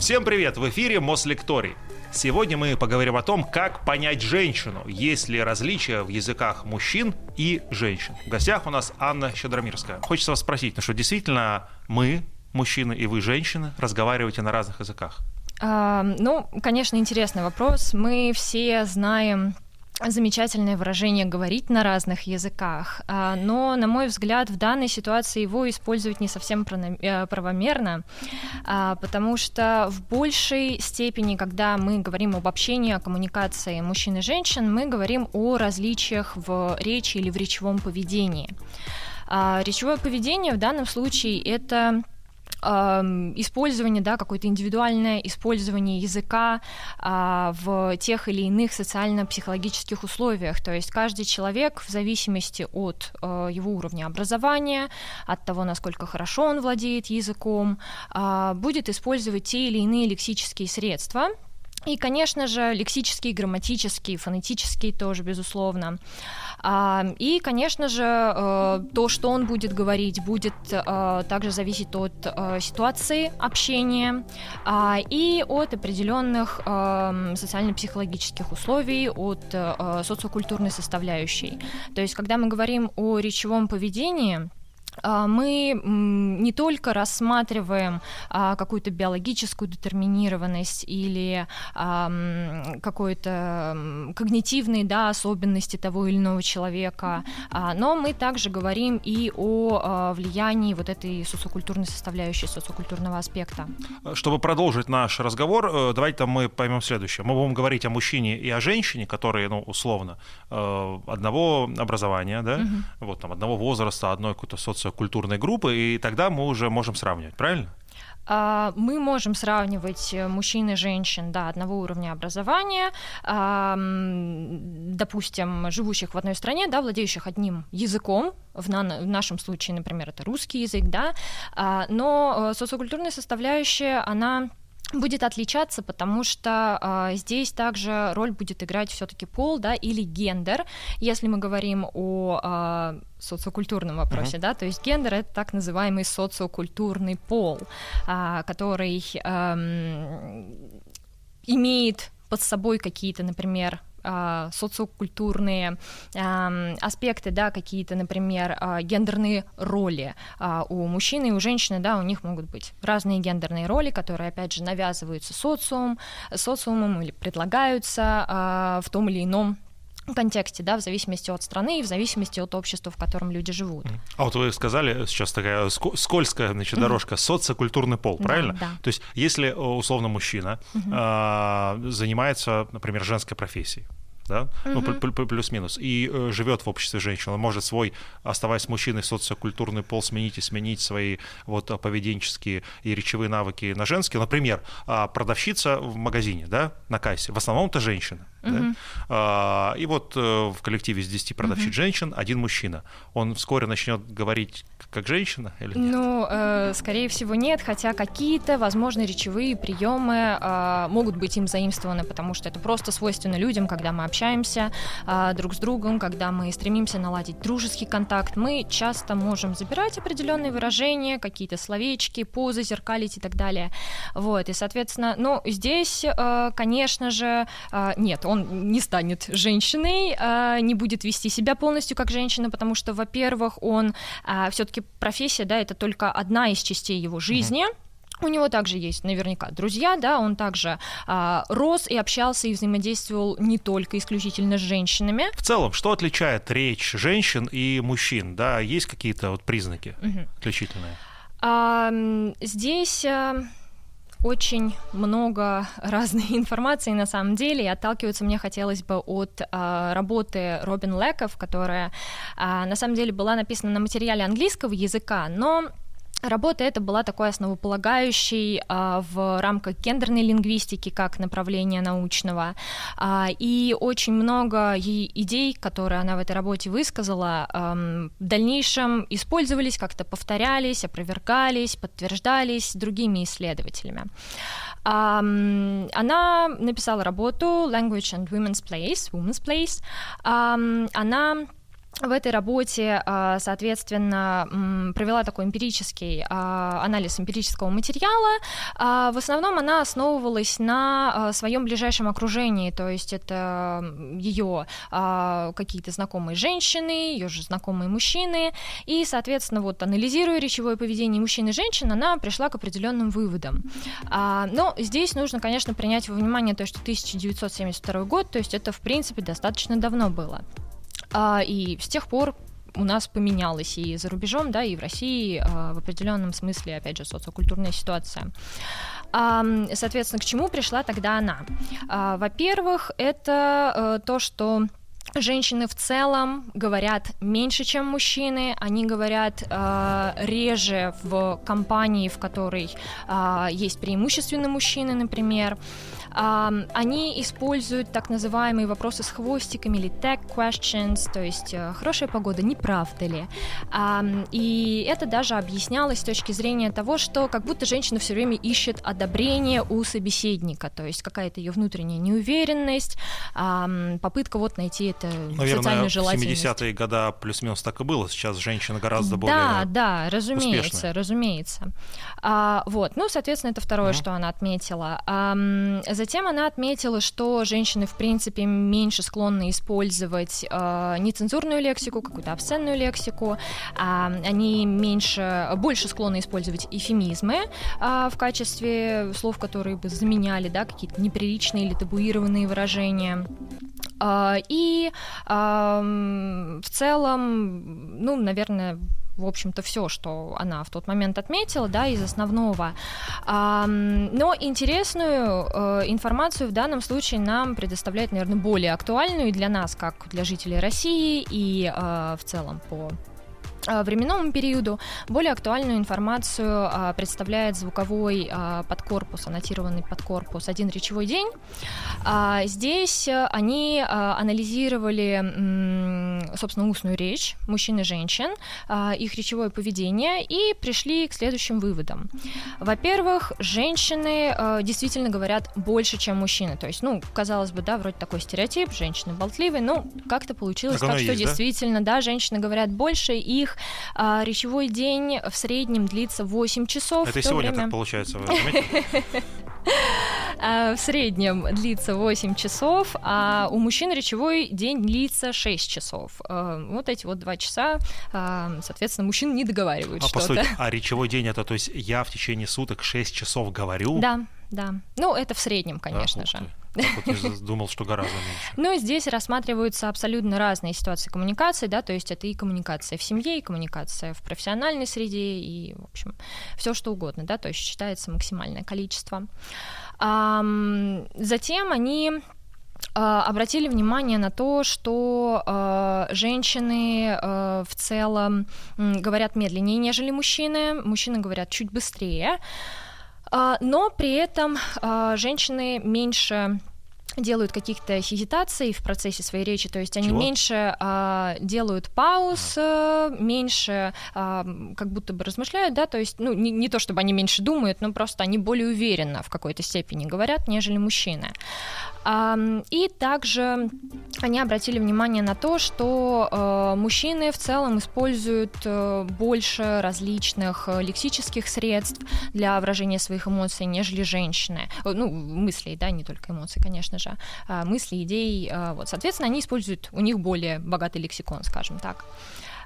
Всем привет! В эфире Мослекторий. Сегодня мы поговорим о том, как понять женщину, есть ли различия в языках мужчин и женщин. В гостях у нас Анна Щедромирская. Хочется вас спросить, ну что действительно мы, мужчины, и вы, женщины, разговариваете на разных языках? А, ну, конечно, интересный вопрос. Мы все знаем замечательное выражение говорить на разных языках, а, но, на мой взгляд, в данной ситуации его использовать не совсем э, правомерно, а, потому что в большей степени, когда мы говорим об общении, о коммуникации мужчин и женщин, мы говорим о различиях в речи или в речевом поведении. А, речевое поведение в данном случае это использование, да, какое-то индивидуальное использование языка а, в тех или иных социально-психологических условиях. То есть каждый человек в зависимости от а, его уровня образования, от того, насколько хорошо он владеет языком, а, будет использовать те или иные лексические средства, и, конечно же, лексический, грамматический, фонетический тоже, безусловно. И, конечно же, э, то, что он будет говорить, будет э, также зависеть от э, ситуации общения а, и от определенных социально-психологических условий, от социокультурной составляющей. То есть, когда мы говорим о речевом поведении, а, мы не только рассматриваем а, какую-то биологическую детерминированность или какой-то когнитивные да, особенности того или иного человека, а, но мы также говорим и о влиянии вот этой социокультурной составляющей, социокультурного аспекта. Чтобы продолжить наш разговор, э, давайте мы поймем следующее. Мы будем говорить о мужчине и о женщине, которые, ну, условно, э, одного образования, да, угу. вот там одного возраста, одной какой-то социокультурной культурной группы, и тогда мы уже можем сравнивать, правильно? А, мы можем сравнивать э, мужчин и женщин да, одного уровня образования, допустим, живущих в одной стране, да, владеющих одним языком, в, на, в нашем случае, например, это русский язык, да, а, но э, социокультурная составляющая, она будет отличаться, потому что э, здесь также роль будет играть все-таки пол, да, или гендер, если мы говорим о э, социокультурном вопросе, uh-huh. да, то есть гендер это так называемый социокультурный пол, э, который э, имеет под собой какие-то, например, а, социокультурные аспекты, да, какие-то, например, а, гендерные роли а, у мужчины и у женщины, да, у них могут быть разные гендерные роли, которые, опять же, навязываются социум, социумом или предлагаются в том или ином контексте, да, в зависимости от страны и в зависимости от общества, в котором люди живут. А вот вы сказали, сейчас такая скользкая значит, дорожка, социокультурный пол, правильно? Да, да. То есть если условно мужчина э, занимается, например, женской профессией, да, угу. ну, плюс-минус, и э, живет в обществе женщин, он может свой, оставаясь мужчиной, социокультурный пол сменить и сменить свои вот поведенческие и речевые навыки на женские. Например, а, продавщица в магазине, да, на кассе, в основном это женщина. Угу. Да? А, и вот э, в коллективе из 10 продавщиц угу. женщин один мужчина. Он вскоре начнет говорить как женщина или нет? Ну, э, скорее всего, нет, хотя какие-то, возможно, речевые приемы э, могут быть им заимствованы, потому что это просто свойственно людям, когда мы общаемся э, друг с другом, когда мы стремимся наладить дружеский контакт, мы часто можем забирать определенные выражения, какие-то словечки, позы, зеркалить и так далее. Вот, и, соответственно, ну, здесь, э, конечно же, э, нет, он не станет женщиной, э, не будет вести себя полностью как женщина, потому что, во-первых, он все-таки все-таки профессия, да, это только одна из частей его жизни. Mm-hmm. У него также есть наверняка друзья, да, он также а, рос и общался и взаимодействовал не только исключительно с женщинами. В целом, что отличает речь женщин и мужчин, да, есть какие-то вот признаки угу. отличительные? А, здесь а, очень много разной информации на самом деле, и отталкиваться мне хотелось бы от а, работы Робин Леков, которая а, на самом деле была написана на материале английского языка, но Работа эта была такой основополагающей а, в рамках гендерной лингвистики как направления научного. А, и очень много идей, которые она в этой работе высказала, а, в дальнейшем использовались, как-то повторялись, опровергались, подтверждались другими исследователями. А, она написала работу Language and Women's Place, Women's Place. А, она в этой работе, а, соответственно, провела такой эмпирический а, анализ эмпирического материала. А, в основном она основывалась на своем ближайшем окружении, то есть это ее какие-то знакомые женщины, ее же знакомые мужчины, и, соответственно, вот анализируя речевое поведение мужчин и женщин, она пришла к определенным выводам. Но здесь нужно, конечно, принять во внимание то, что 1972 год, то есть это, в принципе, достаточно давно было. А, и с тех пор у нас поменялось и за рубежом, да, и в России а, в определенном смысле, опять же, социокультурная ситуация. Соответственно, к чему пришла тогда она? А, во-первых, это э, то, что Женщины в целом говорят меньше, чем мужчины. Они говорят э, реже в компании, в которой э, есть преимущественно мужчины, например. Они используют так называемые вопросы с хвостиками или tag questions, то есть э, хорошая погода, не правда ли? И это даже объяснялось с точки зрения того, что как будто женщина все время ищет одобрение у собеседника, то есть какая-то ее внутренняя неуверенность, попытка вот найти это Наверное, социальную желательность. в 70-е годы плюс-минус так и было, сейчас женщина гораздо более Да, да, разумеется, успешная. разумеется. А, вот, ну, соответственно, это второе, mm что она отметила. А, Затем она отметила, что женщины, в принципе, меньше склонны использовать э, нецензурную лексику, какую-то обсценную лексику. Э, они меньше, больше склонны использовать эфемизмы э, в качестве слов, которые бы заменяли да, какие-то неприличные или табуированные выражения. И в целом, ну, наверное, в общем-то, все, что она в тот момент отметила, да, из основного. Но интересную э, информацию в данном случае нам предоставляет, наверное, более актуальную для нас, как для жителей России и э, в целом по временному периоду более актуальную информацию а, представляет звуковой а, подкорпус, аннотированный подкорпус «Один речевой день». А, здесь они анализировали, собственно, устную речь мужчин и женщин, их речевое поведение и пришли к следующим выводам. Во-первых, женщины действительно говорят больше, чем мужчины. То есть, ну, казалось бы, да, вроде такой стереотип, женщины болтливые, но как-то получилось так, так что есть, действительно, да? да, женщины говорят больше, их них а, речевой день в среднем длится 8 часов. Это сегодня время... так получается, вы а, в среднем длится 8 часов, а у мужчин речевой день длится 6 часов. А, вот эти вот два часа, соответственно, мужчины не договаривают а, что-то. Постойте, а речевой день это, то есть я в течение суток 6 часов говорю? Да, да. Ну, это в среднем, конечно да, же. Я вот думал, что гораздо меньше. Но здесь рассматриваются абсолютно разные ситуации коммуникации, да, то есть это и коммуникация в семье, и коммуникация в профессиональной среде, и, в общем, все что угодно, да, то есть считается максимальное количество. Затем они а, обратили внимание на то, что э, женщины э, в целом говорят медленнее, нежели мужчины, мужчины говорят чуть быстрее. А, но при этом а, женщины меньше делают каких-то хезитаций в процессе своей речи, то есть они Чего? меньше а, делают пауз, а. меньше а, как будто бы размышляют, да, то есть, ну, не, не то чтобы они меньше думают, но просто они более уверенно в какой-то степени говорят, нежели мужчины. И также они обратили внимание на то, что э, мужчины в целом используют э, больше различных э, лексических средств для выражения своих эмоций, нежели женщины. Ну, мыслей, да, не только эмоций, конечно же. А мысли, идей. Вот, соответственно, они используют, у них более богатый лексикон, скажем так.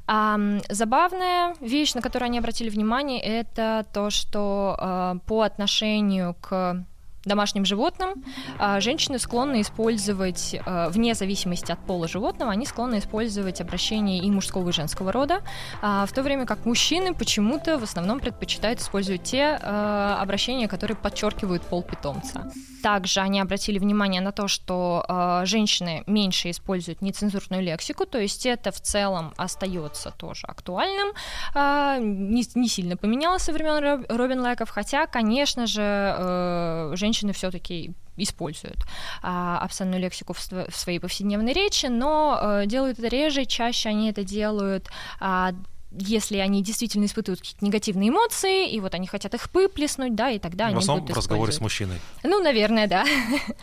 А, забавная вещь, на которую они обратили внимание, это то, что а, по отношению к домашним животным, а, женщины склонны использовать, а, вне зависимости от пола животного, они склонны использовать обращение и мужского, и женского рода, а, в то время как мужчины почему-то в основном предпочитают использовать те обращения, которые подчеркивают пол питомца. Также они обратили внимание на то, что женщины меньше используют нецензурную лексику, то есть это в целом остается тоже актуальным, не, не сильно поменялось со времен Робин Лайков, хотя, конечно же, э, женщины женщины все-таки используют а, обсценную лексику в, в своей повседневной речи, но а, делают это реже, чаще они это делают а, если они действительно испытывают какие-то негативные эмоции, и вот они хотят их выплеснуть, да, и тогда в они основном будут в разговоре с мужчиной. Ну, наверное, да.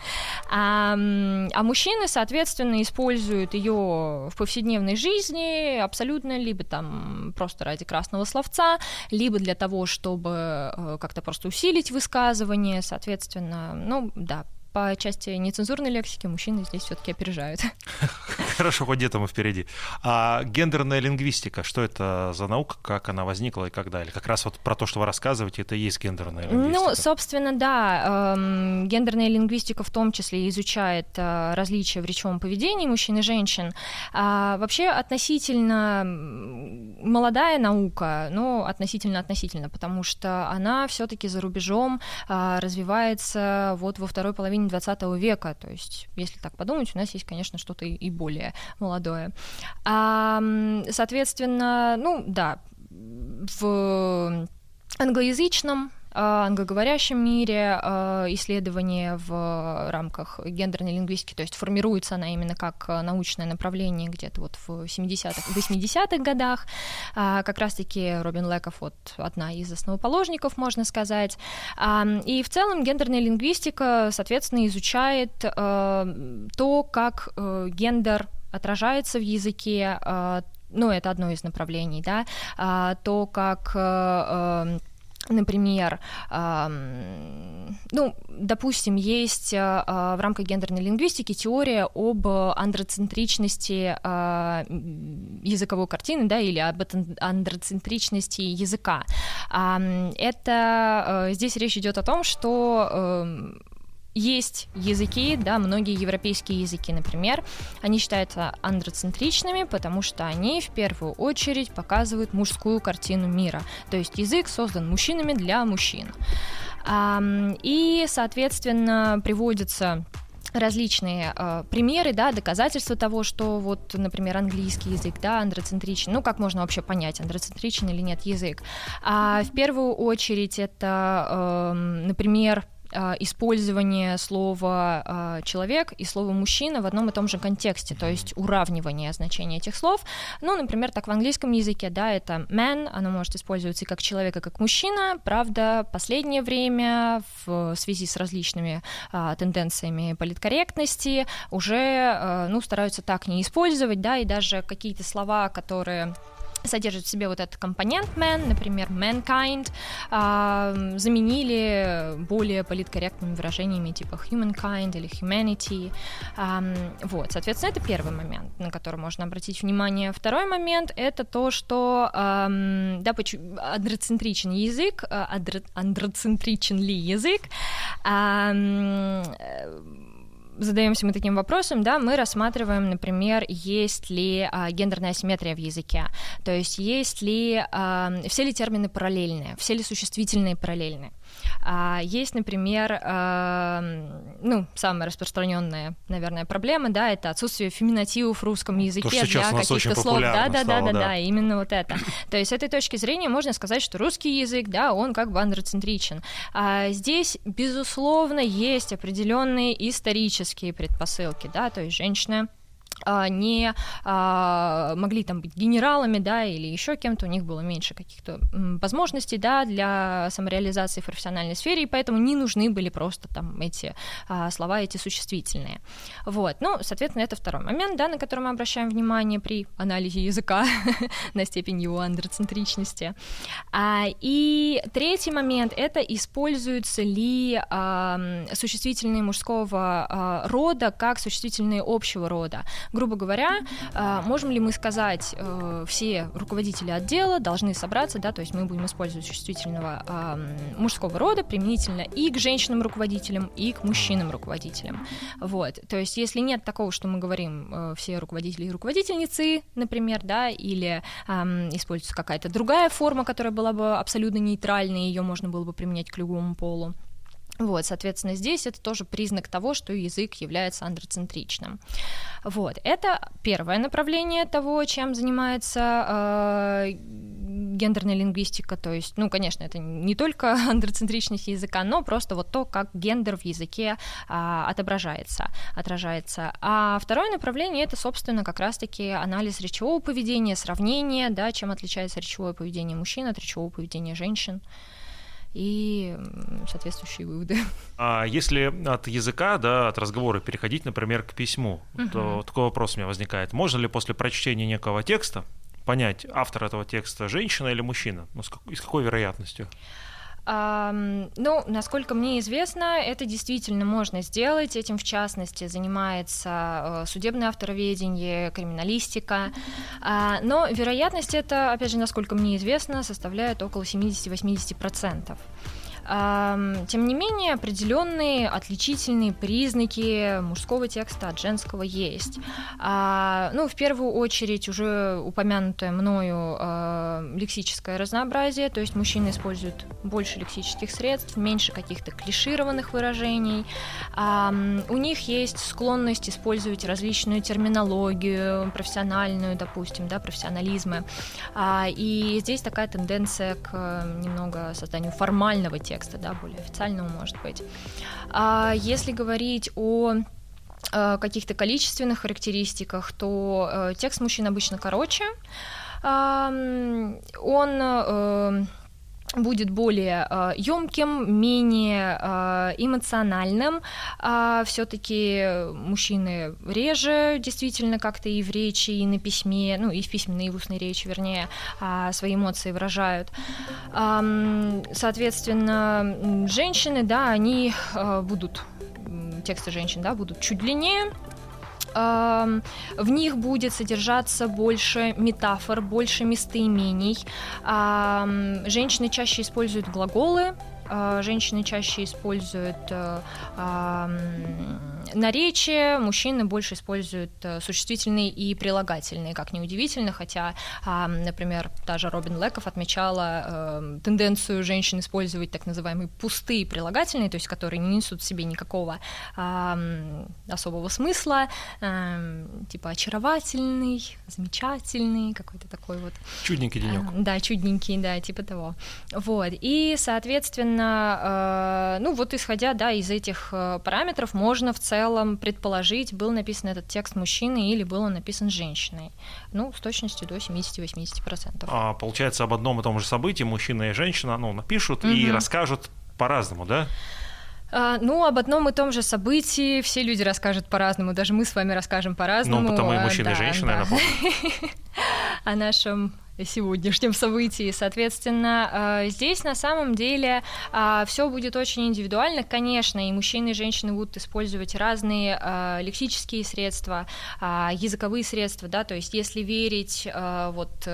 а, а мужчины, соответственно, используют ее в повседневной жизни абсолютно либо там просто ради красного словца, либо для того, чтобы э, как-то просто усилить высказывание, соответственно, ну, да, по части нецензурной лексики мужчины здесь все-таки опережают. Хорошо, хоть где-то мы впереди. А гендерная лингвистика, что это за наука, как она возникла и как далее? Как раз вот про то, что вы рассказываете, это и есть гендерная лингвистика. Ну, собственно, да. Эм, гендерная лингвистика в том числе изучает э, различия в речевом поведении мужчин и женщин. А, вообще относительно молодая наука, но относительно-относительно, потому что она все-таки за рубежом а, развивается вот во второй половине половине 20 века, то есть, если так подумать, у нас есть, конечно, что-то и более молодое. А, соответственно, ну да, в англоязычном англоговорящем мире а, исследования в рамках гендерной лингвистики, то есть формируется она именно как научное направление где-то вот в 70-х, 80-х годах. А, как раз-таки Робин Леков вот одна из основоположников, можно сказать. И в целом гендерная лингвистика, соответственно, изучает то, как э, гендер отражается в языке, ну, это одно из направлений, да, то, как э, Например, ну, допустим, есть а, в рамках гендерной лингвистики теория об андроцентричности а, языковой картины, да, или об андроцентричности языка. Это здесь речь идет о том, что есть языки, да, многие европейские языки, например, они считаются андроцентричными, потому что они в первую очередь показывают мужскую картину мира. То есть язык создан мужчинами для мужчин. И, соответственно, приводится различные э, примеры, да, доказательства того, что вот, например, английский язык, да, андроцентричен. Ну, как можно вообще понять, андроцентричен или нет язык? А в первую очередь это, э, например, использование слова а, человек и слова мужчина в одном и том же контексте, то есть уравнивание значения этих слов. Ну, например, так в английском языке, да, это man, оно может использоваться и как человек, и как мужчина. Правда, последнее время в связи с различными а, тенденциями политкорректности уже, а, ну, стараются так не использовать, да, и даже какие-то слова, которые содержит в себе вот этот компонент man, например, mankind, э, заменили более политкорректными выражениями типа humankind или humanity. Э, вот, соответственно, это первый момент, на который можно обратить внимание. Второй момент — это то, что, э, да, андроцентричен язык, э, андроцентричен ли язык, э, задаемся мы таким вопросом, да, мы рассматриваем, например, есть ли а, гендерная асимметрия в языке, то есть есть ли а, все ли термины параллельные, все ли существительные параллельные. А, есть, например, а, ну, самая распространенная, наверное, проблема, да, это отсутствие феминативов в русском языке для каких-то слов. Да, да, да, да, да, именно вот это. То есть с этой точки зрения можно сказать, что русский язык, да, он как бы андроцентричен. А здесь, безусловно, есть определенные исторические предпосылки, да, то есть женщина не а, могли там быть генералами, да, или еще кем-то, у них было меньше каких-то возможностей, да, для самореализации в профессиональной сфере, и поэтому не нужны были просто там эти а, слова, эти существительные. Вот, ну, соответственно, это второй момент, да, на который мы обращаем внимание при анализе языка на степень его андроцентричности. А, и третий момент — это используются ли а, существительные мужского а, рода как существительные общего рода грубо говоря, а, можем ли мы сказать, э, все руководители отдела должны собраться, да, то есть мы будем использовать чувствительного мужского рода применительно и к женщинам-руководителям, и к мужчинам-руководителям. Вот, то есть если нет такого, что мы говорим э, все руководители и руководительницы, например, да, или используется какая-то другая форма, которая была бы абсолютно нейтральной, ее можно было бы применять к любому полу, Вот, соответственно, здесь это тоже признак того, что язык является андроцентричным. Вот, это первое направление того, чем занимается э, гендерная лингвистика, то есть, ну, конечно, это не только андроцентричность языка, но просто вот то, как гендер в языке а, отображается, отражается. А второе направление это, собственно, как раз-таки анализ речевого поведения, сравнение, да, чем отличается речевое поведение мужчин от речевого поведения женщин и соответствующие выводы. А если от языка, да, от разговора переходить, например, к письму, угу. то такой вопрос у меня возникает. Можно ли после прочтения некого текста понять, автор этого текста женщина или мужчина? Ну, с какой вероятностью? Ну, насколько мне известно, это действительно можно сделать. Этим, в частности, занимается э, судебное автороведение, криминалистика. А, но вероятность это, опять же, насколько мне известно, составляет около 70-80%. Тем не менее, определенные отличительные признаки мужского текста от женского есть. А, ну, в первую очередь, уже упомянутое мною а, лексическое разнообразие, то есть мужчины используют больше лексических средств, меньше каких-то клишированных выражений. У них есть склонность использовать различную терминологию, профессиональную, допустим, да, профессионализмы. А, и здесь такая тенденция к немного созданию формального текста текста, да, более официального, может быть. А если говорить о э, каких-то количественных характеристиках, то э, текст мужчин обычно короче. Он э, будет более э, емким, менее э, эмоциональным. Э, все-таки мужчины реже действительно как-то и в речи, и на письме, ну и в письменной, и в устной речи, вернее, э, свои эмоции выражают. Э, соответственно, женщины, да, они э, будут тексты женщин, да, будут чуть длиннее, в них будет содержаться больше метафор, больше местоимений. Женщины чаще используют глаголы, а, женщины чаще используют э, наречие, мужчины больше используют э, существительные и прилагательные, как неудивительно, хотя, например, даже Робин Леков отмечала э, тенденцию женщин использовать так называемые пустые прилагательные, то есть которые не несут в себе никакого особого смысла, типа очаровательный, замечательный, какой-то такой вот... Чудненький денек. Да, чудненький, да, типа того. Вот, и, соответственно, ну вот исходя, да, из этих параметров можно в целом целом предположить, был написан этот текст мужчиной или был он написан женщиной. Ну, с точностью до 70-80%. А, получается, об одном и том же событии мужчина и женщина ну, напишут угу. и расскажут по-разному, да? А, ну, об одном и том же событии все люди расскажут по-разному, даже мы с вами расскажем по-разному. Ну, потому и мужчина, да, и женщина, да. я напомню. О нашем сегодняшнем событии. Соответственно, э, здесь на самом деле э, все будет очень индивидуально, конечно, и мужчины и женщины будут использовать разные э, лексические средства, языковые средства, да, то есть если верить вот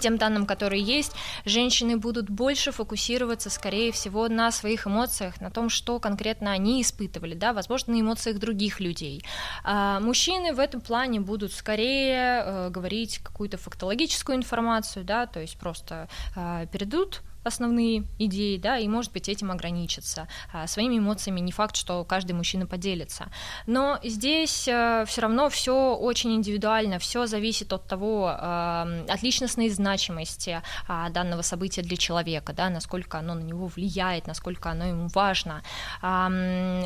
тем данным, которые есть, женщины будут больше фокусироваться, скорее всего, на своих эмоциях, на том, что конкретно они испытывали, да, возможно, на эмоциях других людей. А мужчины в этом плане будут скорее э, говорить какую-то фактологическую информацию, да, то есть просто э, передадут основные идеи, да, и, может быть, этим ограничиться. А, своими эмоциями не факт, что каждый мужчина поделится. Но здесь э, все равно все очень индивидуально, все зависит от того, э, от личностной значимости а, данного события для человека, да, насколько оно на него влияет, насколько оно ему важно.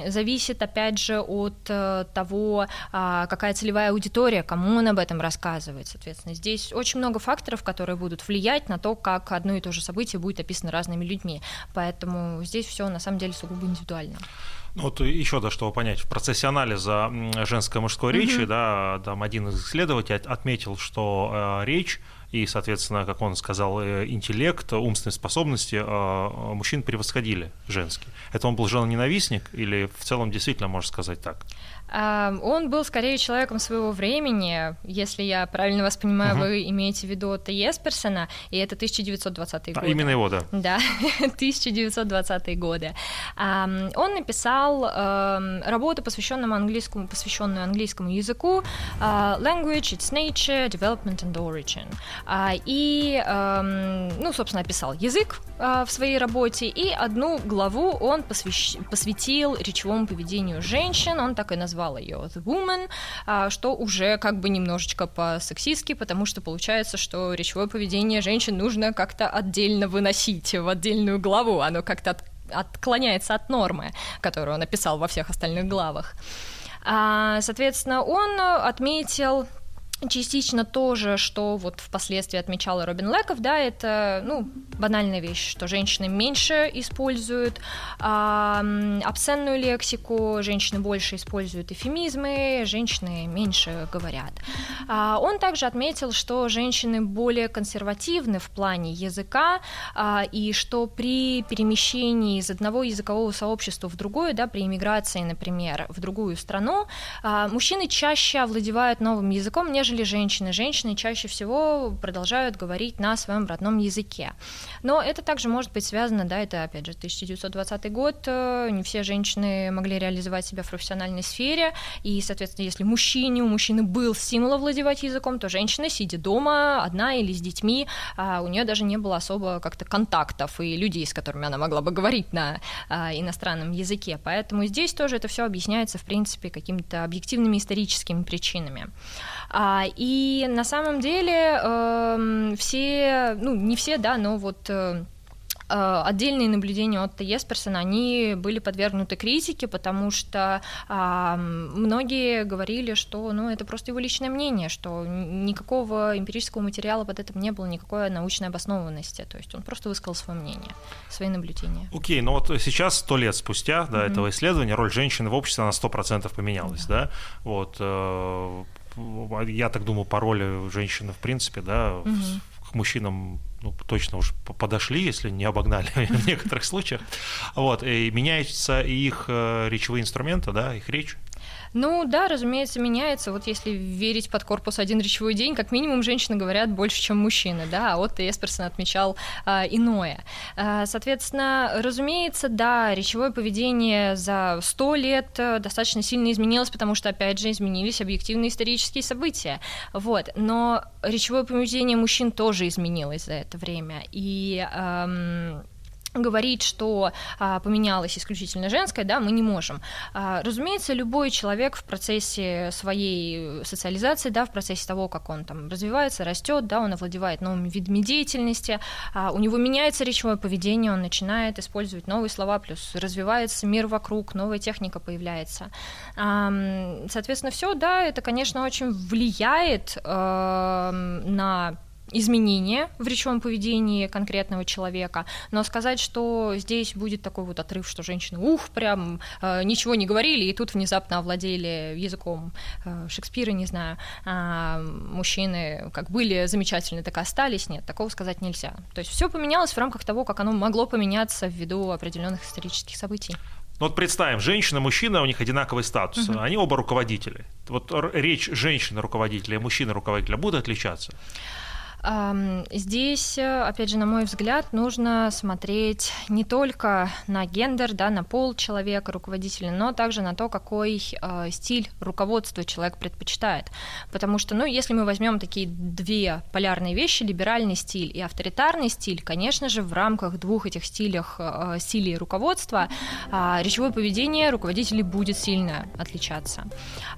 Зависит, опять же, от э, того, а, какая целевая аудитория, кому он об этом рассказывает. Соответственно, здесь очень много факторов, которые будут влиять на то, как одно и то же событие будет описано разными людьми. Поэтому здесь все на самом деле сугубо индивидуально. Ну, вот еще да, чтобы понять, в процессе анализа женской и мужской mm-hmm. речи, да, там один из исследователей отметил, что э, речь и, соответственно, как он сказал, э, интеллект, умственные способности э, мужчин превосходили женские. Это он был женоненавистник или в целом действительно можно сказать так? Он был скорее человеком своего времени, если я правильно вас понимаю, угу. вы имеете в виду Отто Есперсона, и это 1920-е годы. Именно его, да. Да, 1920-е годы. Он написал работу, посвященную английскому, посвященную английскому языку Language, Its Nature, Development and Origin. И, ну, собственно, описал язык в своей работе, и одну главу он посвятил речевому поведению женщин, он так и назвал назвала ее The Woman, а, что уже как бы немножечко по-сексистски, потому что получается, что речевое поведение женщин нужно как-то отдельно выносить в отдельную главу, оно как-то от, отклоняется от нормы, которую он написал во всех остальных главах. А, соответственно, он отметил частично тоже, что вот впоследствии отмечала Робин Леков, да, это, ну, банальная вещь, что женщины меньше используют а, обсценную лексику, женщины больше используют эфемизмы, женщины меньше говорят. А, он также отметил, что женщины более консервативны в плане языка, а, и что при перемещении из одного языкового сообщества в другое, да, при иммиграции, например, в другую страну, а, мужчины чаще овладевают новым языком, нежели нежели женщины. Женщины чаще всего продолжают говорить на своем родном языке. Но это также может быть связано, да, это опять же 1920 год, э, не все женщины могли реализовать себя в профессиональной сфере, и, соответственно, если мужчине, у мужчины был стимул овладевать языком, то женщина, сидя дома, одна или с детьми, а, у нее даже не было особо как-то контактов и людей, с которыми она могла бы говорить на а, иностранном языке. Поэтому здесь тоже это все объясняется, в принципе, какими-то объективными историческими причинами. А, и на самом деле эм, все, ну не все, да, но вот э, э, отдельные наблюдения от Есперсона, они были подвергнуты критике, потому что а, многие говорили, что ну, это просто его личное мнение, что никакого эмпирического материала под этим не было, никакой научной обоснованности. То есть он просто высказал свое мнение, свои наблюдения. Окей, okay, ну вот сейчас, сто лет спустя до mm-hmm. этого исследования, роль женщины в обществе на 100% поменялась, mm-hmm. да? Вот, э, я так думаю, по роли женщины, в принципе, да, угу. к мужчинам ну, точно уже подошли, если не обогнали в некоторых случаях. Вот, и меняются их э, речевые инструменты, да, их речь. Ну да, разумеется, меняется. Вот если верить под корпус один речевой день, как минимум женщины говорят больше, чем мужчины, да, а вот Эсперсон отмечал а, иное. А, соответственно, разумеется, да, речевое поведение за сто лет э, достаточно сильно изменилось, потому что, опять же, изменились объективные исторические события. Вот. Но речевое поведение мужчин тоже изменилось за это время. И эм, говорить, что а, поменялось исключительно женское, да, мы не можем. А, разумеется, любой человек в процессе своей социализации, да, в процессе того, как он там развивается, растет, да, он овладевает новыми видами деятельности, а, у него меняется речевое поведение, он начинает использовать новые слова, плюс развивается мир вокруг, новая техника появляется. А, соответственно, все, да, это, конечно, очень влияет а, на изменения в речевом поведении конкретного человека, но сказать, что здесь будет такой вот отрыв, что женщины, ух, прям э, ничего не говорили, и тут внезапно овладели языком э, Шекспира, не знаю, а мужчины как были замечательны, так и остались, нет, такого сказать нельзя. То есть все поменялось в рамках того, как оно могло поменяться ввиду определенных исторических событий. Ну вот представим, женщина, мужчина, у них одинаковый статус, угу. они оба руководители. Вот речь женщины-руководителя и мужчины-руководителя будет отличаться? Здесь, э, опять же, на мой взгляд, нужно смотреть не только на гендер, да, на пол человека, руководителя, но также на то, какой э, стиль руководства человек предпочитает. Потому что, ну, если мы возьмем такие две полярные вещи, либеральный стиль и авторитарный стиль, конечно же, в рамках двух этих стилях, э, стилей руководства э, речевое поведение руководителей будет сильно отличаться.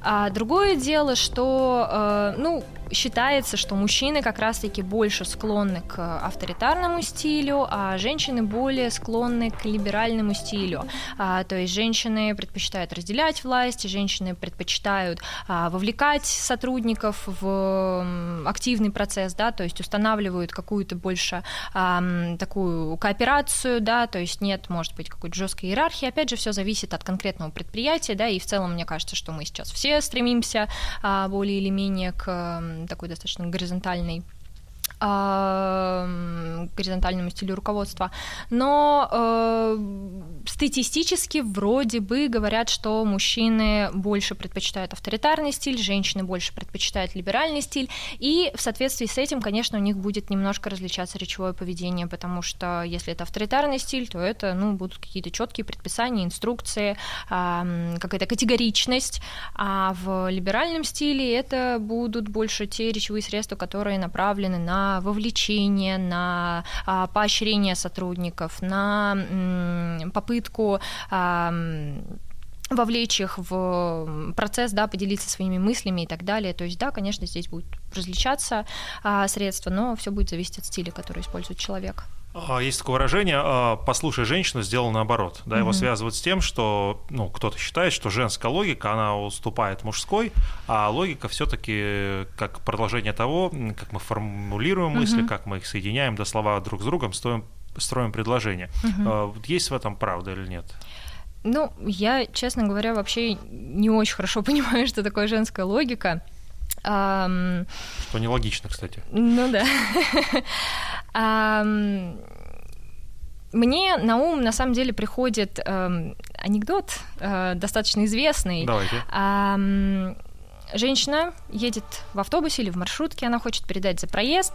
А другое дело, что, ну, считается, что мужчины как раз-таки больше склонны к авторитарному стилю, а женщины более склонны к либеральному стилю. А, то есть женщины предпочитают разделять власть, женщины предпочитают а, вовлекать сотрудников в активный процесс, да, то есть устанавливают какую-то больше а, такую кооперацию, да, то есть нет, может быть, какой-то жесткой иерархии. Опять же, все зависит от конкретного предприятия, да, и в целом мне кажется, что мы сейчас все стремимся а, более или менее к такой достаточно горизонтальной горизонтальному стилю руководства. Но э, статистически вроде бы говорят, что мужчины больше предпочитают авторитарный стиль, женщины больше предпочитают либеральный стиль, и в соответствии с этим, конечно, у них будет немножко различаться речевое поведение, потому что если это авторитарный стиль, то это ну, будут какие-то четкие предписания, инструкции, э, какая-то категоричность, а в либеральном стиле это будут больше те речевые средства, которые направлены на вовлечение, на а, поощрение сотрудников, на попытку вовлечь их в процесс, да, поделиться своими мыслями и так далее. То есть, да, конечно, здесь будут различаться а, средства, но все будет зависеть от стиля, который использует человек. А, есть такое выражение а, «послушай женщину, сделал наоборот». Да, mm-hmm. Его связывают с тем, что ну, кто-то считает, что женская логика, она уступает мужской, а логика все таки как продолжение того, как мы формулируем мысли, mm-hmm. как мы их соединяем до слова друг с другом, строим, строим предложение. Mm-hmm. Есть в этом правда или нет? Ну, я, честно говоря, вообще не очень хорошо понимаю, что такое женская логика. Um, что нелогично, кстати. Ну да. Мне на ум на самом деле приходит э, анекдот э, достаточно известный. Давайте. Э, женщина едет в автобусе или в маршрутке, она хочет передать за проезд.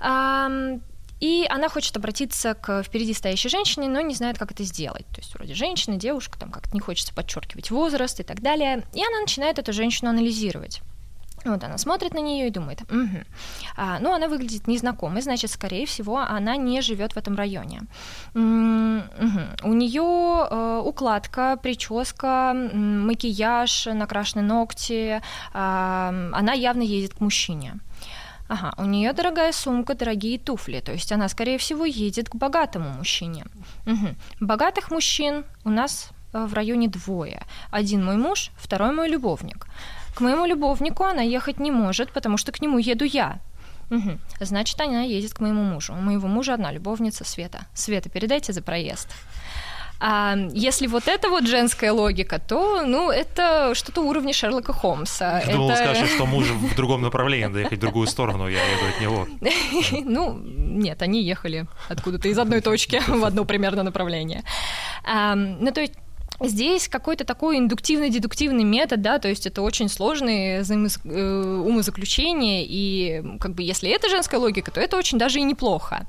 Э, и она хочет обратиться к впереди стоящей женщине, но не знает, как это сделать. То есть вроде женщина, девушка, там как-то не хочется подчеркивать возраст и так далее. И она начинает эту женщину анализировать. Вот она смотрит на нее и думает, угу. а, ну она выглядит незнакомой, значит, скорее всего, она не живет в этом районе. Угу. У нее э, укладка, прическа, макияж, накрашены ногти, э, она явно едет к мужчине. Ага, у нее дорогая сумка, дорогие туфли, то есть она, скорее всего, едет к богатому мужчине. Угу. Богатых мужчин у нас э, в районе двое. Один мой муж, второй мой любовник. К моему любовнику она ехать не может, потому что к нему еду я. Угу. Значит, она едет к моему мужу. У моего мужа одна любовница Света. Света, передайте за проезд. А если вот это вот женская логика, то, ну, это что-то уровня Шерлока Холмса. Я думал, скажешь, что муж в другом направлении, надо ехать в другую сторону, я еду от него. Ну, нет, они ехали откуда-то из одной точки в одно примерно направление. Ну, то есть Здесь какой-то такой индуктивно-дедуктивный метод, да, то есть это очень сложные. Э, умозаключения, и как бы если это женская логика, то это очень даже и неплохо.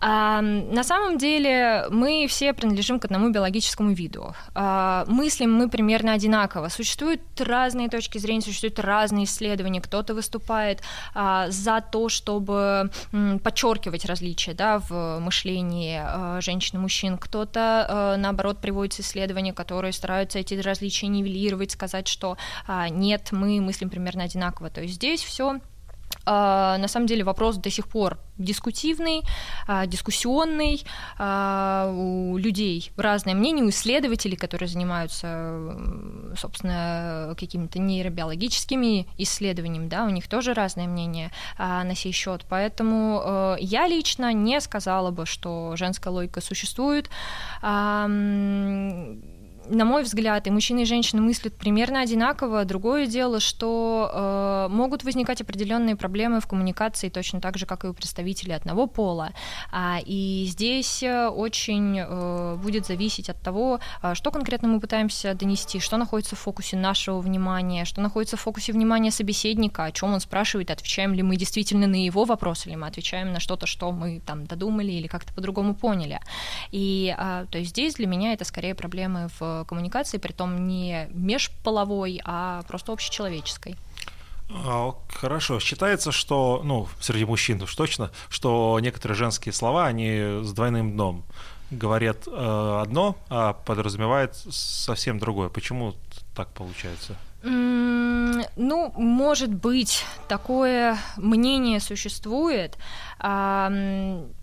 А, на самом деле мы все принадлежим к одному биологическому виду. А, мыслим мы примерно одинаково. Существуют разные точки зрения, существуют разные исследования. Кто-то выступает а, за то, чтобы м, подчеркивать различия да, в мышлении а, женщин и мужчин. Кто-то, а, наоборот, приводит исследования, которые стараются эти различия нивелировать, сказать, что а, нет, мы мыслим примерно одинаково. То есть здесь все на самом деле вопрос до сих пор дискутивный, а, дискуссионный, а, у людей разное мнение, у исследователей, которые занимаются, собственно, какими-то нейробиологическими исследованиями, да, у них тоже разное мнение на сей счет. Поэтому я лично не сказала бы, что женская логика существует на мой взгляд, и мужчины и женщины мыслят примерно одинаково. Другое дело, что э, могут возникать определенные проблемы в коммуникации точно так же, как и у представителей одного пола. А, и здесь э, очень э, будет зависеть от того, э, что конкретно мы пытаемся донести, что находится в фокусе нашего внимания, что находится в фокусе внимания собеседника, о чем он спрашивает, отвечаем ли мы действительно на его вопрос, или мы отвечаем на что-то, что мы там додумали или как-то по-другому поняли. И э, то есть здесь для меня это скорее проблемы в коммуникации, при том не межполовой, а просто общечеловеческой. А, хорошо. Считается, что, ну, среди мужчин уж точно, что некоторые женские слова, они с двойным дном. Говорят э, одно, а подразумевает совсем другое. Почему так получается? Ну, может быть, такое мнение существует.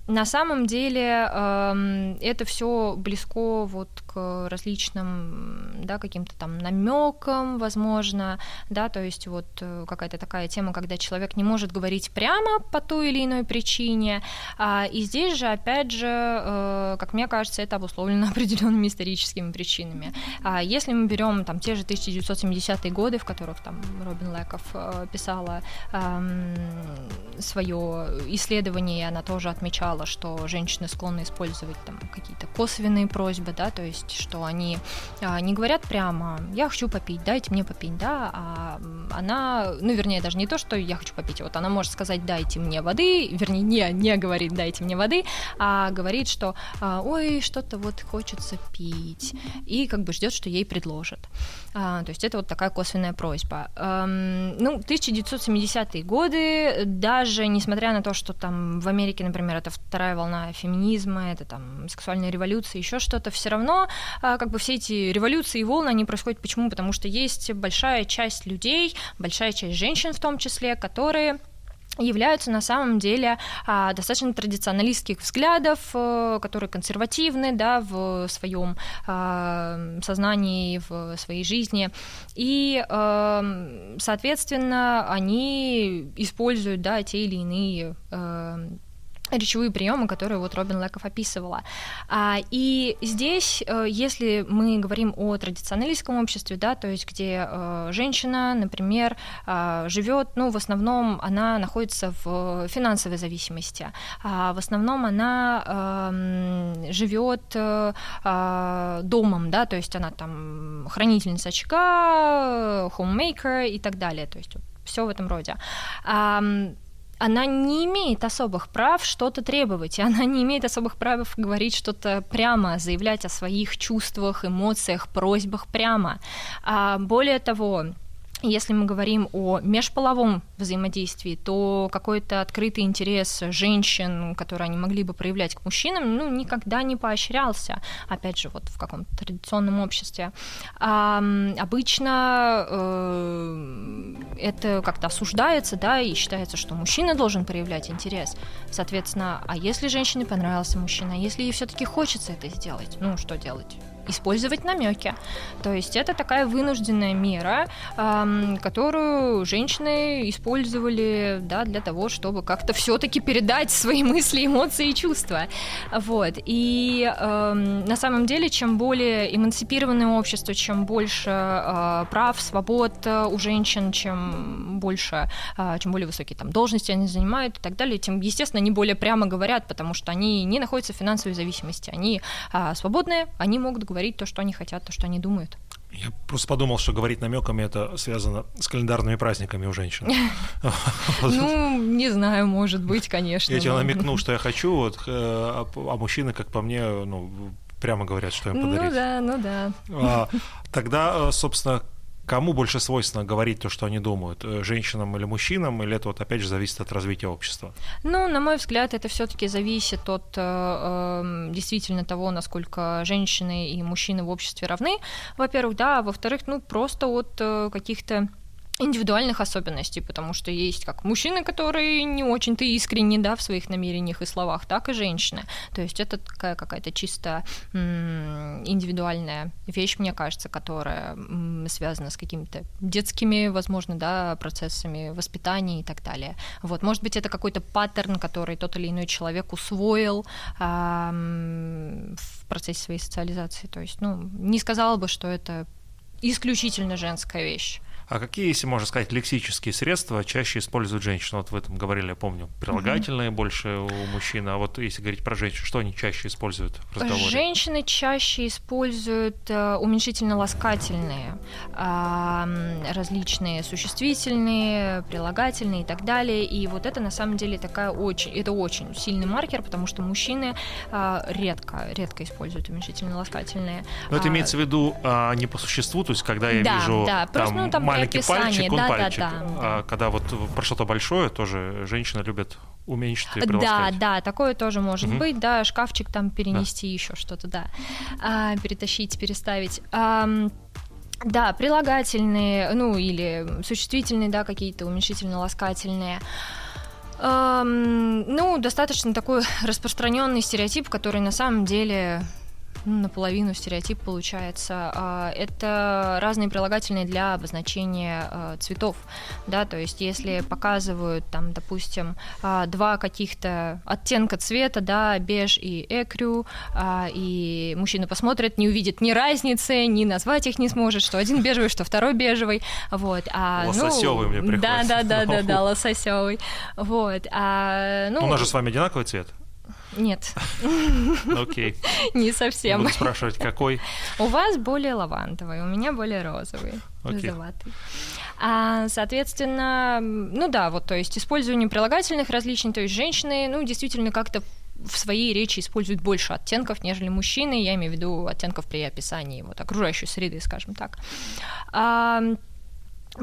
На самом деле э, это все близко вот к различным, да, каким-то там намекам, возможно, да, то есть вот э, какая-то такая тема, когда человек не может говорить прямо по той или иной причине, а, и здесь же, опять же, э, как мне кажется, это обусловлено определенными историческими причинами. А если мы берем там те же 1970-е годы, в которых там Робин Леков э, писала э, свое исследование, и она тоже отмечала, что женщины склонны использовать там какие-то косвенные просьбы, да, то есть что они а, не говорят прямо «я хочу попить, дайте мне попить», да, а она, ну, вернее, даже не то, что «я хочу попить», вот она может сказать «дайте мне воды», вернее, не, не говорит «дайте мне воды», а говорит, что а, «ой, что-то вот хочется пить», и как бы ждет, что ей предложат. А, то есть это вот такая косвенная просьба. Эм, ну, 1970-е годы, даже несмотря на то, что там в Америке, например, это вторая волна феминизма, это там сексуальная революция, еще что-то, все равно а, как бы все эти революции и волны, они происходят почему? Потому что есть большая часть людей, большая часть женщин в том числе, которые являются на самом деле а, достаточно традиционалистских взглядов, а, которые консервативны да, в своем а, сознании, в своей жизни. И, а, соответственно, они используют да, те или иные а, речевые приемы, которые вот Робин Леков описывала. А, и здесь, э, если мы говорим о традиционалистском обществе, да, то есть где э, женщина, например, э, живет, ну, в основном она находится в финансовой зависимости, а в основном она эм, живет домом, да, то есть она там хранительница очага, homemaker и так далее, то есть все в этом роде она не имеет особых прав что-то требовать, и она не имеет особых прав говорить что-то прямо, заявлять о своих чувствах, эмоциях, просьбах прямо. А более того, если мы говорим о межполовом взаимодействии, то какой-то открытый интерес женщин, которые они могли бы проявлять к мужчинам, ну, никогда не поощрялся, опять же, вот в каком-то традиционном обществе. А, обычно э, это как-то осуждается, да, и считается, что мужчина должен проявлять интерес. Соответственно, а если женщине понравился мужчина, если ей все-таки хочется это сделать, ну, что делать? Использовать намеки. То есть это такая вынужденная мера, которую женщины использовали да, для того, чтобы как-то все-таки передать свои мысли, эмоции и чувства. Вот. И на самом деле, чем более эмансипированное общество, чем больше э, прав, свобод э, у женщин, чем больше, э, чем более высокие там должности они занимают и так далее, тем, естественно, они более прямо говорят, потому что они не находятся в финансовой зависимости. Они э, свободные, они могут говорить говорить то, что они хотят, то, что они думают. Я просто подумал, что говорить намеками это связано с календарными праздниками у женщин. Ну, не знаю, может быть, конечно. Я тебе намекну, что я хочу, вот, э, а, а мужчины, как по мне, ну, прямо говорят, что им подарить. Ну да, ну да. А, тогда, э, собственно, Кому больше свойственно говорить то, что они думают, э, женщинам или мужчинам, или это вот опять же зависит от развития общества? Ну, на мой взгляд, это все-таки зависит от э, эм, действительно того, насколько женщины и мужчины в обществе равны, во-первых, да, а во-вторых, ну, просто от э, каких-то индивидуальных особенностей, потому что есть как мужчины, которые не очень-то искренни да, в своих намерениях и словах, так и женщины. То есть это такая какая-то чисто индивидуальная вещь, мне кажется, которая связана с какими-то детскими, возможно, да, процессами воспитания и так далее. Вот, может быть, это какой-то паттерн, который тот или иной человек усвоил в процессе своей социализации. То есть, ну, не сказала бы, что это исключительно женская вещь. А какие, если можно сказать, лексические средства чаще используют женщины? Вот в этом говорили, я помню, прилагательные угу. больше у мужчин, а вот если говорить про женщин, что они чаще используют в разговоре? Женщины чаще используют э, уменьшительно-ласкательные, э, различные существительные, прилагательные и так далее. И вот это на самом деле такая очень, это очень сильный маркер, потому что мужчины э, редко, редко используют уменьшительно-ласкательные. Но это а, имеется в виду а, не по существу, то есть когда я да, вижу да, там, ну, там маленький пальчик, он да, пальчик. Да, да, а когда вот про что-то большое, тоже женщины любят уменьшить и Да, да, такое тоже может угу. быть, да, шкафчик там перенести, да. еще что-то, да, а, перетащить, переставить. А, да, прилагательные, ну или существительные, да, какие-то уменьшительно-ласкательные. Эм, ну, достаточно такой распространенный стереотип, который на самом деле ну, наполовину стереотип получается. А, это разные прилагательные для обозначения а, цветов, да, то есть если показывают там, допустим, а, два каких-то оттенка цвета, да, беж и экрю, и мужчина посмотрит, не увидит ни разницы, ни назвать их не сможет, что один бежевый, что второй бежевый, вот. А, лососевый ну, мне приходится. Да, да, да, да, да, лососевый, вот. А, ну, у нас же с вами одинаковый цвет. Нет. Окей. Не совсем. Буду спрашивать, какой? У вас более лавандовый, у меня более розовый, розоватый. А, соответственно, ну да, вот, то есть использование прилагательных различных, то есть женщины, ну, действительно как-то в своей речи используют больше оттенков, нежели мужчины, я имею в виду оттенков при описании вот окружающей среды, скажем так.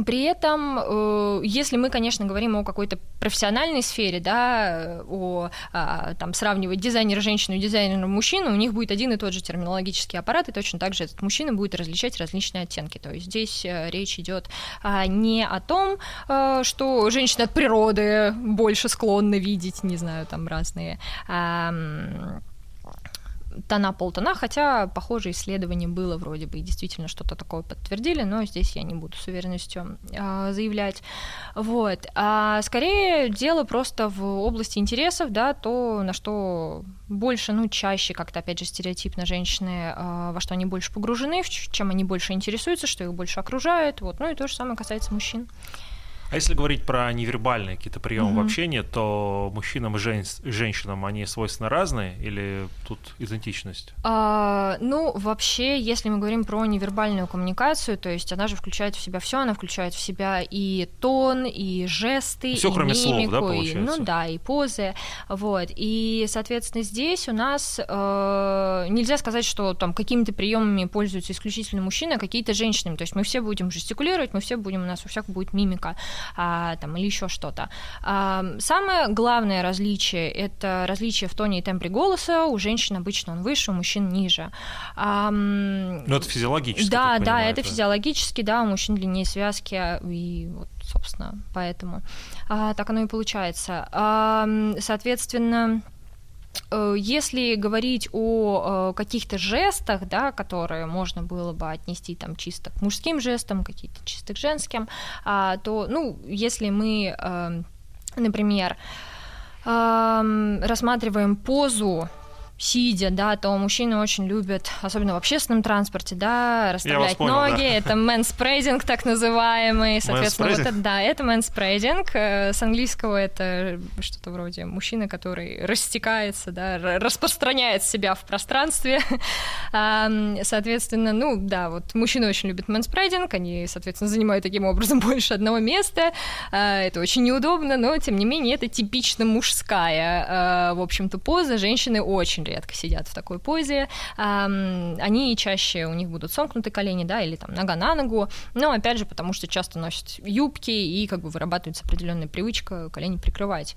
При этом, э, если мы, конечно, говорим о какой-то профессиональной сфере, да, о а, там сравнивать дизайнера женщину и дизайнера мужчину, у них будет один и тот же терминологический аппарат, и точно так же этот мужчина будет различать различные оттенки. То есть здесь э, речь идет а, не о том, э, что женщины от природы больше склонны видеть, не знаю, там разные тона полтона, хотя похожее исследование было вроде бы и действительно что-то такое подтвердили, но здесь я не буду с уверенностью э, заявлять. Вот. А скорее дело просто в области интересов, да, то, на что больше, ну, чаще как-то, опять же, стереотипно женщины, э, во что они больше погружены, чем они больше интересуются, что их больше окружает, вот. Ну и то же самое касается мужчин. А если говорить про невербальные какие-то приемы mm-hmm. в общении, то мужчинам и жен... женщинам они свойственно разные или тут идентичность? А, ну, вообще, если мы говорим про невербальную коммуникацию, то есть она же включает в себя все, она включает в себя и тон, и жесты, все, и кроме мимику, слов, да, получается? И, ну да, и позы, вот. И, соответственно, здесь у нас э, нельзя сказать, что там какими-то приемами пользуются исключительно мужчины, а какие-то женщины. То есть мы все будем жестикулировать, мы все будем, у нас у всех будет мимика а, там, или еще что-то. А, самое главное различие – это различие в тоне и тембре голоса. У женщин обычно он выше, у мужчин ниже. А, ну, это физиологически. Да, да, понимаю, это, это физиологически, да, у мужчин длиннее связки, и вот, собственно, поэтому а, так оно и получается. А, соответственно, если говорить о э, каких-то жестах, да, которые можно было бы отнести там чисто к мужским жестам, какие-то чисто к женским, а, то, ну, если мы, эм, например, эм, рассматриваем позу сидя, да, то мужчины очень любят, особенно в общественном транспорте, да, расставлять понял, ноги, да. это мэнспрейдинг так называемый, соответственно, вот это, да, это мэнспрейдинг, э, с английского это что-то вроде мужчина, который растекается, да, распространяет себя в пространстве, соответственно, ну, да, вот мужчины очень любят мэнспрейдинг, они, соответственно, занимают таким образом больше одного места, а, это очень неудобно, но, тем не менее, это типично мужская, а, в общем-то, поза, женщины очень редко сидят в такой позе. Они чаще, у них будут сомкнуты колени, да, или там нога на ногу, но опять же, потому что часто носят юбки и как бы вырабатывается определенная привычка колени прикрывать.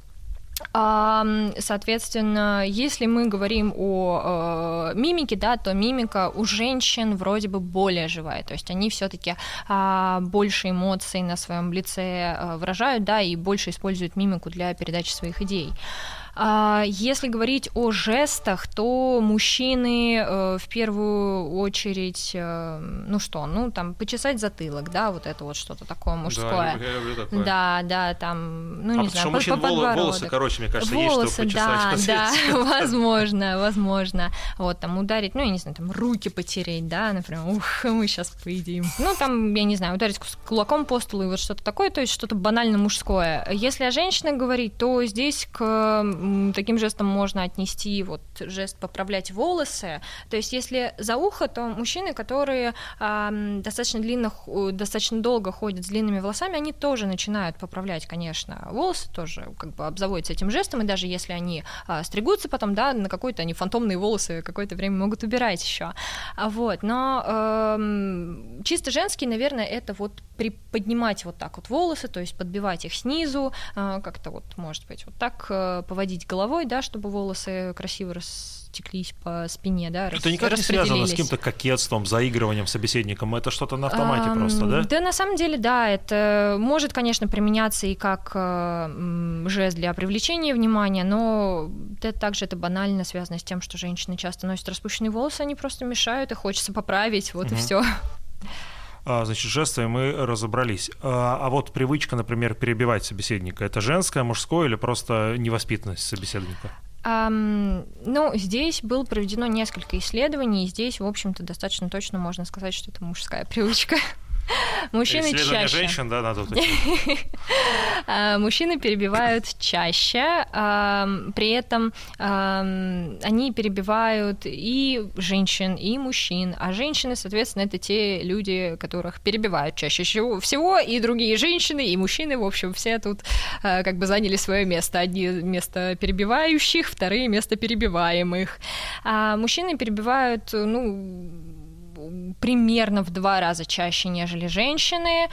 Соответственно, если мы говорим о э, мимике, да, то мимика у женщин вроде бы более живая, то есть они все-таки э, больше эмоций на своем лице э, выражают, да, и больше используют мимику для передачи своих идей. А, если говорить о жестах, то мужчины э, в первую очередь, э, ну что, ну там почесать затылок, да, вот это вот что-то такое мужское. Да, я люблю такое. Да, да, там, ну а не знаю, по, мужчин по волосы короче, мне кажется, волосы, есть, чтобы почесать. Да, да, возможно, возможно. Вот там ударить, ну я не знаю, там руки потереть, да, например, ух, мы сейчас поедим. Ну там, я не знаю, ударить кулаком по столу и вот что-то такое, то есть что-то банально мужское. Если о женщинах говорить, то здесь к таким жестом можно отнести вот жест поправлять волосы. То есть если за ухо, то мужчины, которые э, достаточно длинно, достаточно долго ходят с длинными волосами, они тоже начинают поправлять, конечно, волосы тоже как бы обзаводятся этим жестом, и даже если они э, стригутся потом, да, на какой-то они фантомные волосы какое-то время могут убирать еще. Вот, но э, чисто женский, наверное, это вот приподнимать вот так вот волосы, то есть подбивать их снизу, э, как-то вот, может быть, вот так э, поводить поводить головой, да, чтобы волосы красиво растеклись по спине, да, Это никак не связано с каким-то кокетством, заигрыванием собеседником, это что-то на автомате um, просто, да? Да, на самом деле, да, это может, конечно, применяться и как э, жест для привлечения внимания, но это также это банально связано с тем, что женщины часто носят распущенные волосы, они просто мешают, и хочется поправить, вот uh-huh. и все. А, значит, жестами мы разобрались. А, а вот привычка, например, перебивать собеседника, это женское, мужское или просто невоспитанность собеседника? Um, ну, здесь было проведено несколько исследований, и здесь, в общем-то, достаточно точно можно сказать, что это мужская привычка. Мужчины чаще. женщин, да, надо а, Мужчины перебивают чаще, при этом они перебивают и женщин, и мужчин, а женщины, соответственно, это те люди, которых перебивают чаще всего, и другие женщины, и мужчины, в общем, все тут а, как бы заняли свое место. Одни место перебивающих, вторые место перебиваемых. А мужчины перебивают, ну, примерно в два раза чаще, нежели женщины.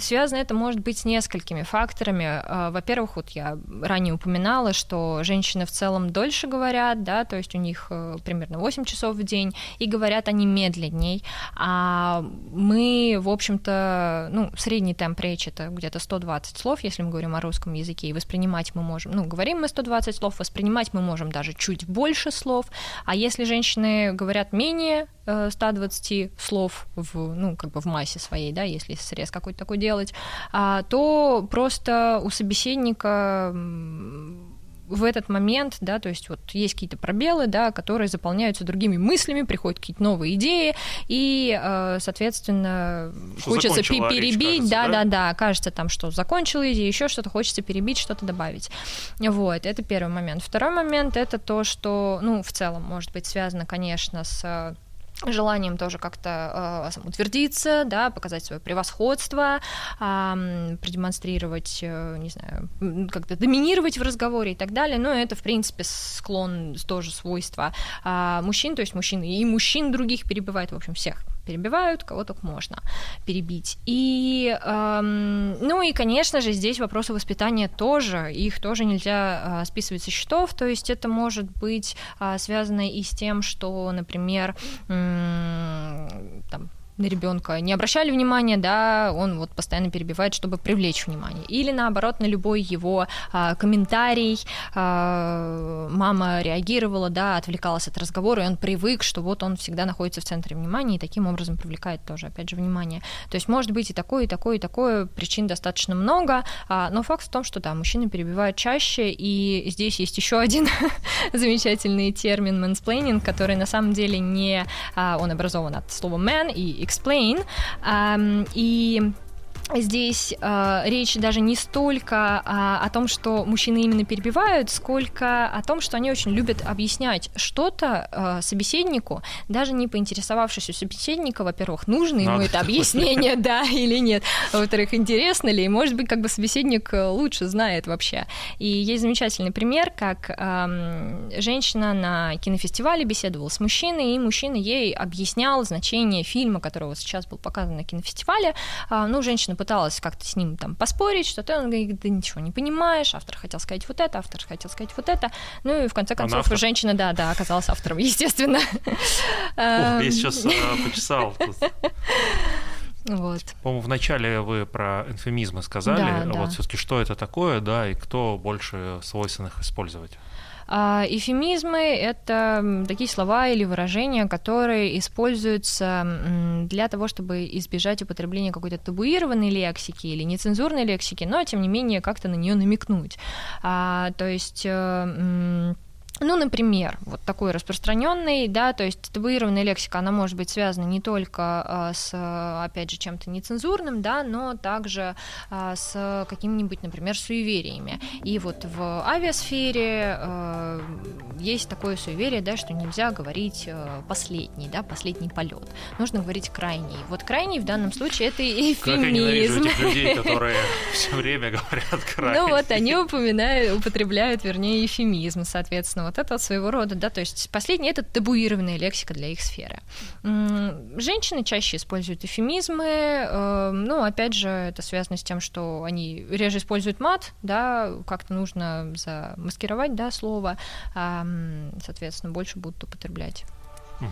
Связано это может быть с несколькими факторами. А, во-первых, вот я ранее упоминала, что женщины в целом дольше говорят, да, то есть у них э, примерно 8 часов в день, и говорят они медленней. А мы, в общем-то, ну, средний темп речи это где-то 120 слов, если мы говорим о русском языке, и воспринимать мы можем, ну, говорим мы 120 слов, воспринимать мы можем даже чуть больше слов, а если женщины говорят менее 120 э, слов в, ну, как бы в массе своей, да, если срез какой-то такой делать, а, то просто у собеседника в этот момент, да, то есть вот есть какие-то пробелы, да, которые заполняются другими мыслями, приходят какие-то новые идеи, и, э, соответственно, что хочется перебить, речь, кажется, да, да, да, да, кажется там, что закончила идея, еще что-то хочется перебить, что-то добавить. Вот, это первый момент. Второй момент это то, что, ну, в целом может быть связано, конечно, с желанием тоже как-то э, утвердиться, да, показать свое превосходство, э, продемонстрировать, э, не знаю, как-то доминировать в разговоре и так далее. Но это, в принципе, склон, тоже свойства э, мужчин, то есть мужчины и мужчин других перебивает, в общем, всех перебивают, кого только можно перебить. И, эм, ну и, конечно же, здесь вопросы воспитания тоже, их тоже нельзя э, списывать со счетов, то есть это может быть э, связано и с тем, что, например, э, там, ребенка не обращали внимания, да, он вот постоянно перебивает, чтобы привлечь внимание. Или наоборот, на любой его а, комментарий а, мама реагировала, да, отвлекалась от разговора, и он привык, что вот он всегда находится в центре внимания, и таким образом привлекает тоже, опять же, внимание. То есть может быть и такое, и такое, и такое, причин достаточно много, а, но факт в том, что да, мужчины перебивают чаще, и здесь есть еще один замечательный термин mansplaining, который на самом деле не, а, он образован от слова man и explain. Um, и здесь э, речь даже не столько э, о том, что мужчины именно перебивают, сколько о том, что они очень любят объяснять что-то э, собеседнику, даже не поинтересовавшись у собеседника, во-первых, нужно ему Надо это объяснение, да или нет, во-вторых, интересно ли, и, может быть, как бы собеседник лучше знает вообще. И есть замечательный пример, как э, женщина на кинофестивале беседовала с мужчиной, и мужчина ей объяснял значение фильма, которого сейчас был показан на кинофестивале. Э, ну, женщина пыталась как-то с ним там поспорить, что-то он говорит, ты ничего не понимаешь, автор хотел сказать вот это, автор хотел сказать вот это, ну и в конце концов женщина, да, да, оказалась автором, естественно. я сейчас э, почесал. Вот. По-моему, вначале вы про эвфемизмы сказали. Да, вот да. все-таки что это такое, да, и кто больше свойственно их использовать? А эфемизмы — это такие слова или выражения, которые используются для того, чтобы избежать употребления какой-то табуированной лексики или нецензурной лексики, но, тем не менее, как-то на нее намекнуть. А, то есть э, ну, например, вот такой распространенный, да, то есть табуированная лексика, она может быть связана не только а, с, опять же, чем-то нецензурным, да, но также а, с какими-нибудь, например, суевериями. И вот в авиасфере а, есть такое суеверие, да, что нельзя говорить последний, да, последний полет. Нужно говорить крайний. Вот крайний в данном случае это эфемизм. Как я ненавижу этих людей, которые все время говорят крайний. Ну вот они упоминают, употребляют, вернее, эфемизм, соответственно, Вот это вот своего рода, да, то есть последний это табуированная лексика для их сферы. Женщины чаще используют эфемизмы, э, ну, опять же, это связано с тем, что они реже используют мат, да, как-то нужно замаскировать, да, слово, соответственно, больше будут употреблять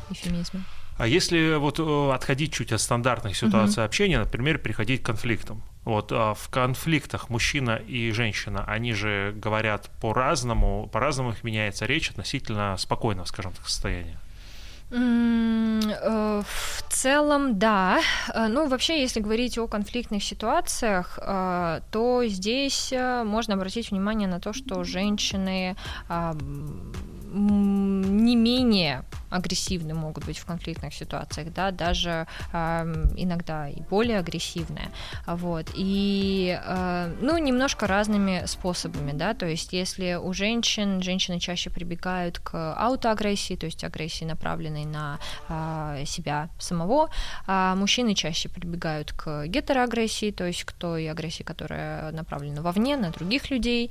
эфемизмы. А если вот э, отходить чуть от стандартных ситуаций угу. общения, например, переходить к конфликтам? Вот а в конфликтах мужчина и женщина, они же говорят по-разному, по-разному их меняется речь относительно спокойного, скажем так, состояния. Э, в целом, да. Э, ну, вообще, если говорить о конфликтных ситуациях, то здесь можно обратить внимание на то, что женщины не менее агрессивны могут быть в конфликтных ситуациях, да, даже э, иногда и более агрессивные, вот, и, э, ну, немножко разными способами, да, то есть если у женщин, женщины чаще прибегают к аутоагрессии, то есть агрессии, направленной на э, себя самого, а мужчины чаще прибегают к гетероагрессии, то есть к той агрессии, которая направлена вовне, на других людей,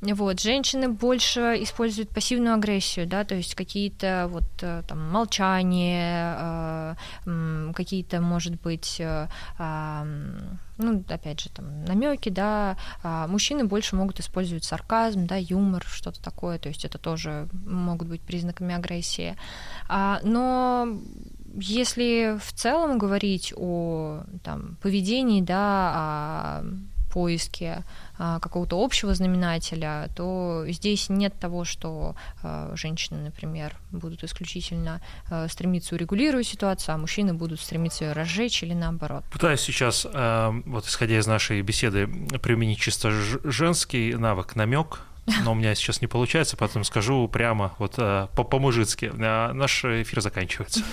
вот, женщины больше используют пассивную агрессию, да, то есть какие-то вот э, там молчание, э, какие-то, может быть, э, ну, опять же, там, намеки, да, а мужчины больше могут использовать сарказм, да, юмор, что-то такое, то есть это тоже могут быть признаками агрессии. А, но если в целом говорить о там, поведении, да, о поиске а, какого-то общего знаменателя, то здесь нет того, что а, женщины, например, будут исключительно а, стремиться урегулировать ситуацию, а мужчины будут стремиться ее разжечь или наоборот. Пытаюсь сейчас, вот исходя из нашей беседы, применить чисто женский навык намек но у меня сейчас не получается, поэтому скажу прямо вот э, по-мужицки. Э, наш эфир заканчивается.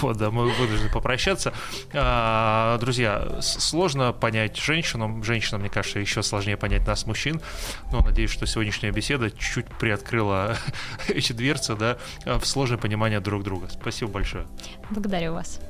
Вот, да, мы вынуждены попрощаться. А, друзья, сложно понять женщину. Женщинам, мне кажется, еще сложнее понять нас, мужчин. Но надеюсь, что сегодняшняя беседа чуть приоткрыла эти дверцы, да, в сложное понимание друг друга. Спасибо большое. Благодарю вас.